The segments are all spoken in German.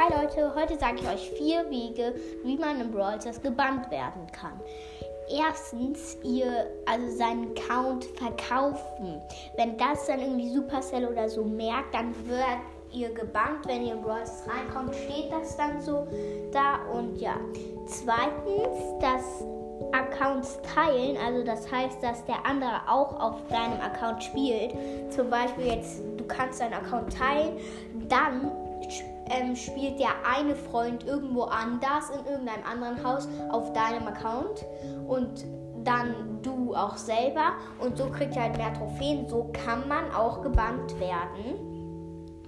Hi Leute, heute sage ich euch vier Wege, wie man im Brawl Stars gebannt werden kann. Erstens, ihr also seinen Account verkaufen. Wenn das dann irgendwie Supercell oder so merkt, dann wird ihr gebannt. Wenn ihr in Brawl Stars reinkommt, steht das dann so da. Und ja, zweitens, das Accounts teilen, also das heißt, dass der andere auch auf deinem Account spielt. Zum Beispiel jetzt, du kannst deinen Account teilen, dann ähm, spielt der eine Freund irgendwo anders in irgendeinem anderen Haus auf deinem Account und dann du auch selber und so kriegt ihr halt mehr Trophäen. So kann man auch gebannt werden.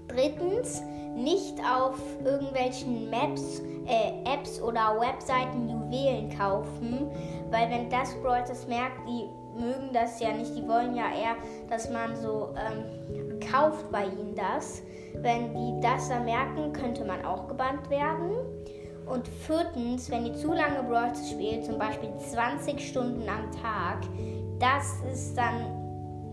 Drittens, nicht auf irgendwelchen Maps, äh, Apps oder Webseiten Juwelen kaufen, weil wenn das Brawl das merkt, die mögen das ja nicht, die wollen ja eher, dass man so ähm, kauft bei ihnen das. Wenn die das dann merken, könnte man auch gebannt werden. Und viertens, wenn ihr zu lange Brawl spielt, zum Beispiel 20 Stunden am Tag, das ist dann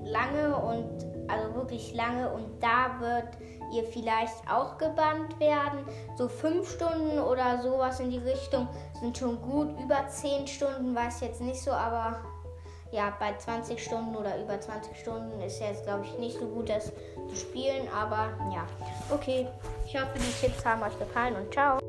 lange und also wirklich lange und da wird ihr vielleicht auch gebannt werden. So 5 Stunden oder sowas in die Richtung sind schon gut. Über 10 Stunden weiß ich jetzt nicht so, aber ja, bei 20 Stunden oder über 20 Stunden ist jetzt, glaube ich, nicht so gut, das zu spielen. Aber ja, okay. Ich hoffe, die Tipps haben euch gefallen und ciao.